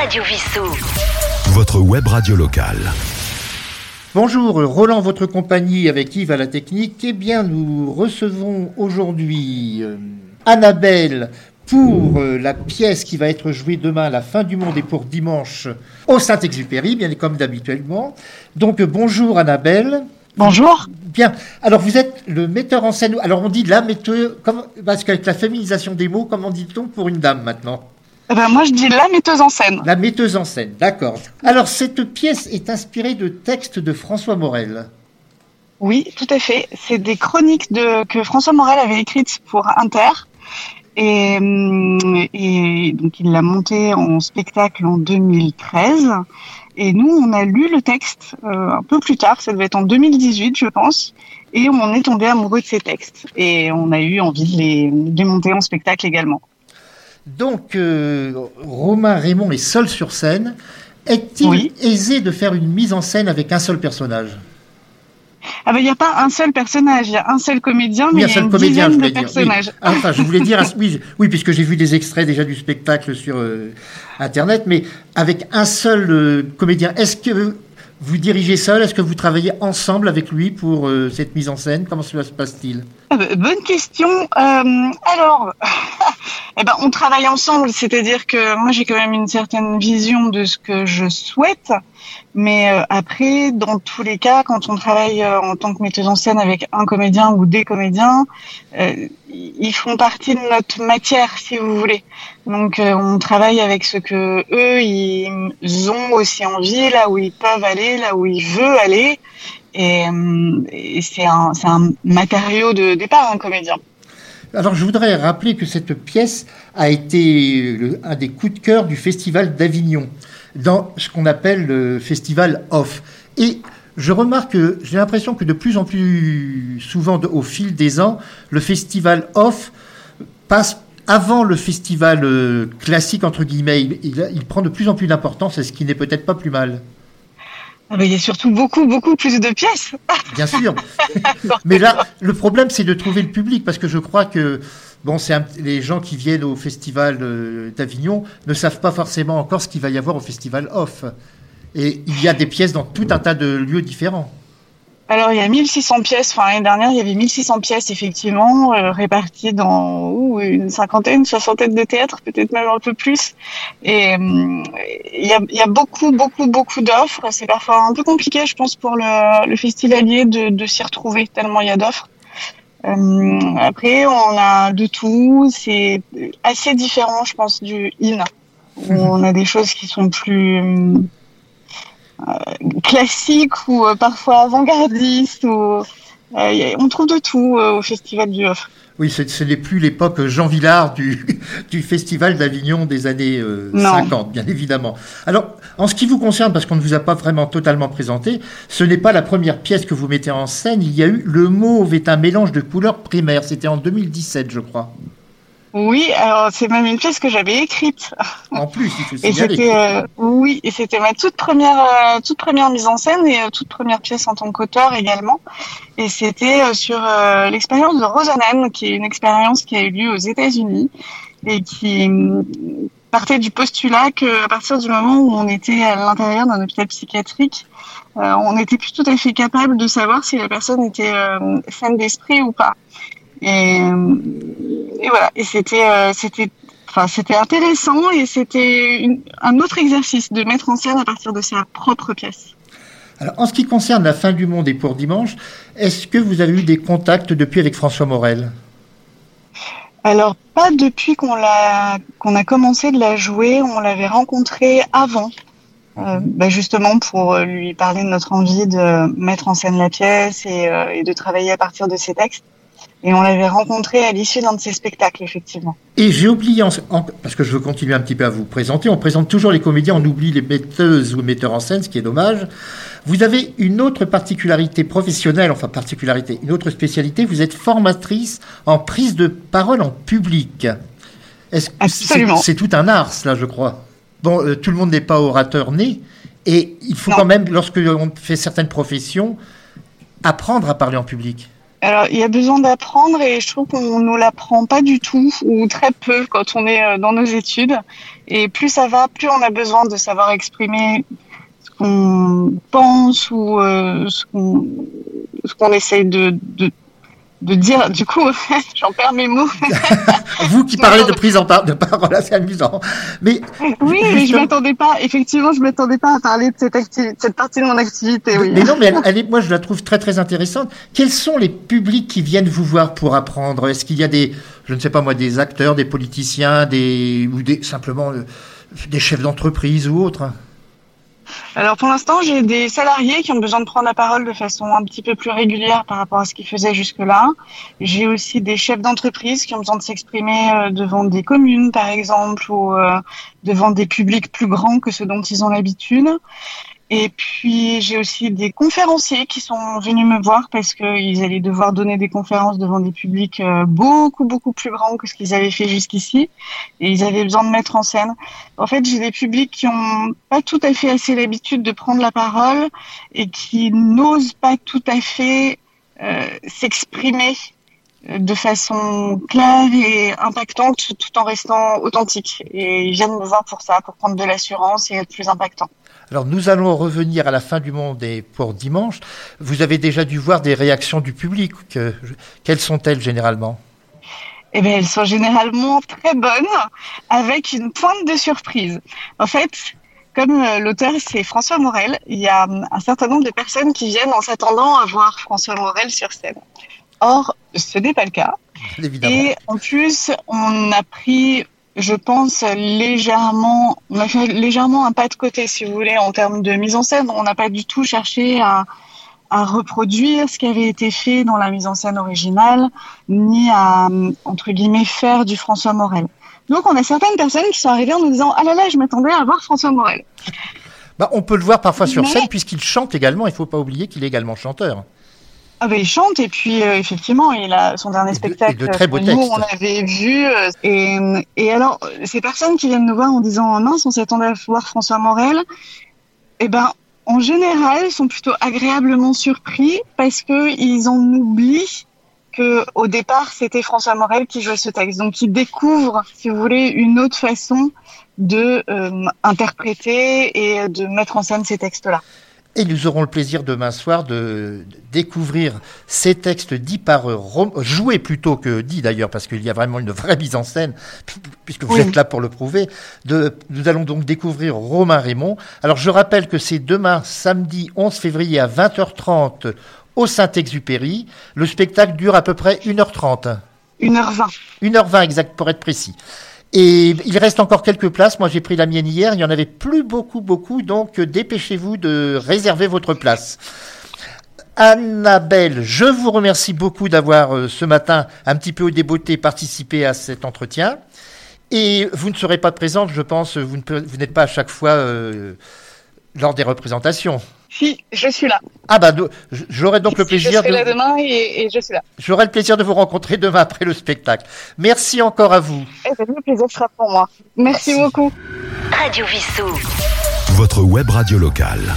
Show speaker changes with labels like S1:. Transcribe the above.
S1: Radio Vissou.
S2: Votre web radio locale.
S3: Bonjour, Roland, votre compagnie avec Yves à la technique. Eh bien, nous recevons aujourd'hui euh, Annabelle pour euh, la pièce qui va être jouée demain à la fin du monde et pour dimanche au Saint-Exupéry, bien comme d'habituellement. Donc, euh, bonjour Annabelle.
S4: Bonjour.
S3: Bien. Alors, vous êtes le metteur en scène. Alors, on dit la metteuse, comme, parce qu'avec la féminisation des mots, comment dit-on pour une dame maintenant?
S4: Eh ben, moi, je dis la metteuse en scène.
S3: La metteuse en scène, d'accord. Alors, cette pièce est inspirée de textes de François Morel.
S4: Oui, tout à fait. C'est des chroniques de, que François Morel avait écrites pour Inter. Et, et donc, il l'a monté en spectacle en 2013. Et nous, on a lu le texte euh, un peu plus tard, ça devait être en 2018, je pense. Et on est tombé amoureux de ces textes. Et on a eu envie de les, de les monter en spectacle également.
S3: Donc, euh, Romain Raymond est seul sur scène. Est-il
S4: Oui.
S3: aisé de faire une mise en scène avec un seul personnage?
S4: Ah ben, il n'y a pas un seul personnage, il y a un seul comédien, mais il y a
S3: seul
S4: une
S3: comédien, je
S4: dizaine
S3: voulais
S4: de
S3: dire.
S4: personnages.
S3: Oui. Ah, Enfin, je voulais dire, oui, oui, puisque j'ai vu des extraits déjà du spectacle sur euh, Internet, mais avec un seul euh, comédien. Est-ce que vous dirigez seul Est-ce que vous travaillez ensemble avec lui pour euh, cette mise en scène? Comment cela se passe-t-il?
S4: Ah bah, bonne question. Euh, alors, eh ben, on travaille ensemble, c'est-à-dire que moi j'ai quand même une certaine vision de ce que je souhaite, mais euh, après, dans tous les cas, quand on travaille en tant que metteuse en scène avec un comédien ou des comédiens, ils font partie de notre matière, si vous voulez. Donc, euh, on travaille avec ce que eux ils ont aussi envie, là où ils peuvent aller, là où ils veulent aller. Et, euh, c'est un, un matériau de départ, un comédien.
S3: Alors, je voudrais rappeler que cette pièce a été un des coups de cœur du Festival d'Avignon, dans ce qu'on appelle le Festival Off. Et je remarque que j'ai l'impression que de plus en plus souvent, au fil des ans, le Festival Off passe avant le festival euh, classique, entre guillemets. Il, il- il prend de plus en plus d'importance, et ce qui n'est peut-être pas plus mal.
S4: Ah bah, il y a surtout beaucoup, beaucoup plus de pièces.
S3: Bien sûr. Mais là, le problème, c'est de trouver le public, parce que je crois que bon, c'est un- les gens qui viennent au festival euh, d'Avignon ne savent pas forcément encore ce qu'il va y avoir au festival off. Et il y a des pièces dans tout un tas de lieux différents.
S4: Alors, il y a 1600 pièces. Enfin, l'année dernière, il y avait 1600 pièces, effectivement, euh, réparties dans ouh, une cinquantaine, soixantaine de théâtres, peut-être même un peu plus. Et euh, il y, a, il y a beaucoup, beaucoup, beaucoup d'offres. C'est parfois un peu compliqué, je pense, pour le, le festivalier de, de s'y retrouver, tellement il y a d'offres. Euh, après, on a de tout. C'est assez différent, je pense, du IN, où on a des choses qui sont plus euh, classiques ou euh, parfois avant-gardistes. Ou, euh, on trouve de tout au Festival du.
S3: Oui, ce, n'est plus l'époque Jean Villard du, du festival d'Avignon des années euh,
S4: Non.
S3: 50, bien évidemment. Alors, en ce qui vous concerne, parce qu'on ne vous a pas vraiment totalement présenté, ce n'est pas la première pièce que vous mettez en scène. Il y a eu Le Mauve est un mélange de couleurs primaires. C'était en 2017, je crois.
S4: Oui, alors c'est même une pièce que j'avais écrite.
S3: En plus, il faut
S4: Et c'était euh, oui, et c'était ma toute première euh, toute première mise en scène et euh, toute première pièce en tant qu'auteur également. Et c'était euh, sur euh, l'expérience de Rosanne, qui est une expérience qui a eu lieu aux États-Unis et qui partait du postulat que à partir du moment où on était à l'intérieur d'un hôpital psychiatrique, euh, on n'était plus tout à fait capable de savoir si la personne était euh, saine d'esprit ou pas. Et, et voilà. Et c'était euh, c'était Enfin, c'était intéressant et c'était une- un autre exercice de mettre en scène à partir de sa propre pièce.
S3: Alors, en ce qui concerne la fin du monde et pour dimanche, est-ce que vous avez eu des contacts depuis avec François Morel?
S4: Alors, pas depuis qu'on l'a qu'on a commencé de la jouer, on l'avait rencontré avant, euh, bah, justement pour euh, lui parler de notre envie de mettre en scène la pièce et, euh, et de travailler à partir de ses textes. Et on l'avait rencontré à l'issue d'un de ses spectacles, effectivement.
S3: Et j'ai oublié, en- en- parce que je veux continuer un petit peu à vous présenter, on présente toujours les comédiens, on oublie les metteuses ou metteurs en scène, ce qui est dommage. Vous avez une autre particularité professionnelle, enfin particularité, une autre spécialité, vous êtes formatrice en prise de parole en public.
S4: Absolument.
S3: C'est c'est tout un art, cela, je crois. Bon, euh, tout le monde n'est pas orateur né, et il faut
S4: Non.
S3: quand même, lorsque on fait certaines professions, apprendre à parler en public.
S4: Alors, il y a besoin d'apprendre et je trouve qu'on ne l'apprend pas du tout ou très peu quand on est euh, dans nos études. Et plus ça va, plus on a besoin de savoir exprimer ce qu'on pense ou euh, ce qu'on qu'on essaye de, de, de dire. Du coup, j'en perds mes mots.
S3: Vous qui parlez de prise en par de parole, c'est amusant. Mais
S4: oui, mais je m'attendais pas. Effectivement, je m'attendais pas à parler de cette, activité, cette partie de mon activité. Oui.
S3: Mais non, mais elle, elle est, moi, je la trouve très très intéressante. Quels sont les publics qui viennent vous voir pour apprendre? Est-ce qu'il y a des, je ne sais pas moi, des acteurs, des politiciens, des ou des simplement euh, des chefs d'entreprise ou autres?
S4: Alors pour l'instant, j'ai des salariés qui ont besoin de prendre la parole de façon un petit peu plus régulière par rapport à ce qu'ils faisaient jusque-là. J'ai aussi des chefs d'entreprise qui ont besoin de s'exprimer euh, devant des communes, par exemple, ou euh, devant des publics plus grands que ceux dont ils ont l'habitude. Et puis j'ai aussi des conférenciers qui sont venus me voir parce qu'ils allaient devoir donner des conférences devant des publics euh, beaucoup beaucoup plus grands que ce qu'ils avaient fait jusqu'ici et ils avaient besoin de mettre en scène. En fait, j'ai des publics qui ont pas tout à fait assez l'habitude de prendre la parole et qui n'osent pas tout à fait euh, s'exprimer de façon claire et impactante tout en restant authentique. Et ils viennent me voir pour ça, pour prendre de l'assurance et être plus impactant.
S3: Alors nous allons revenir à la fin du monde et pour dimanche. Vous avez déjà dû voir des réactions du public. Que, quelles sont-elles généralement?
S4: Eh bien, elles sont généralement très bonnes, avec une pointe de surprise. En fait, comme euh, l'auteur c'est François Morel, il y a hum, un certain nombre de personnes qui viennent en s'attendant à voir François Morel sur scène. Or, ce n'est pas le cas.
S3: Évidemment.
S4: Et en plus, on a pris je pense légèrement, on a fait légèrement un pas de côté, si vous voulez, en termes de mise en scène. On n'a pas du tout cherché à, à reproduire ce qui avait été fait dans la mise en scène originale, ni à, entre guillemets, faire du François Morel. Donc, on a certaines personnes qui sont arrivées en nous disant, ah là là, je m'attendais à voir François Morel.
S3: Bah, on peut le voir parfois sur scène puisqu'il chante également. Il ne faut pas oublier qu'il est également chanteur.
S4: Ah ben il chante et puis euh, effectivement il a son dernier spectacle
S3: de, de très beaux
S4: nous
S3: textes.
S4: on avait vu euh, et, et alors ces personnes qui viennent nous voir en disant mince on s'attendait à voir François Morel eh ben en général sont plutôt agréablement surpris parce que ils en oublient que au départ c'était François Morel qui jouait ce texte donc ils découvrent si vous voulez une autre façon de euh, interpréter et de mettre en scène ces textes là.
S3: Et nous aurons le plaisir demain soir de découvrir ces textes dits par Rom joués plutôt que dits d'ailleurs, parce qu'il y a vraiment une vraie mise en scène, puisque vous
S4: Oui.
S3: êtes là pour le prouver. De, nous allons donc découvrir Romain Raymond. Alors je rappelle que c'est demain, samedi 11 février à 20h30 au Saint-Exupéry. Le spectacle dure à peu près 1h30.
S4: 1h20.
S3: 1h20 exact pour être précis. Et il reste encore quelques places. Moi, j'ai pris la mienne hier. Il y en avait plus beaucoup, beaucoup. Donc, euh, dépêchez-vous de réserver votre place. Annabelle, je vous remercie beaucoup d'avoir euh, ce matin, un petit peu au débeauté, participé à cet entretien. Et vous ne serez pas présente, je pense, vous n'êtes pas à chaque fois euh, lors des représentations.
S4: Si, je suis là.
S3: Ah bah, j'aurai donc le
S4: Si,
S3: plaisir
S4: Je serai
S3: de,
S4: là demain et, et je suis là.
S3: j'aurai le plaisir de vous rencontrer demain après le spectacle. Merci encore à vous.
S4: Eh ben, le plaisir sera pour moi. Merci
S3: Merci.
S4: beaucoup.
S1: Radio Vissou.
S2: Votre web radio locale.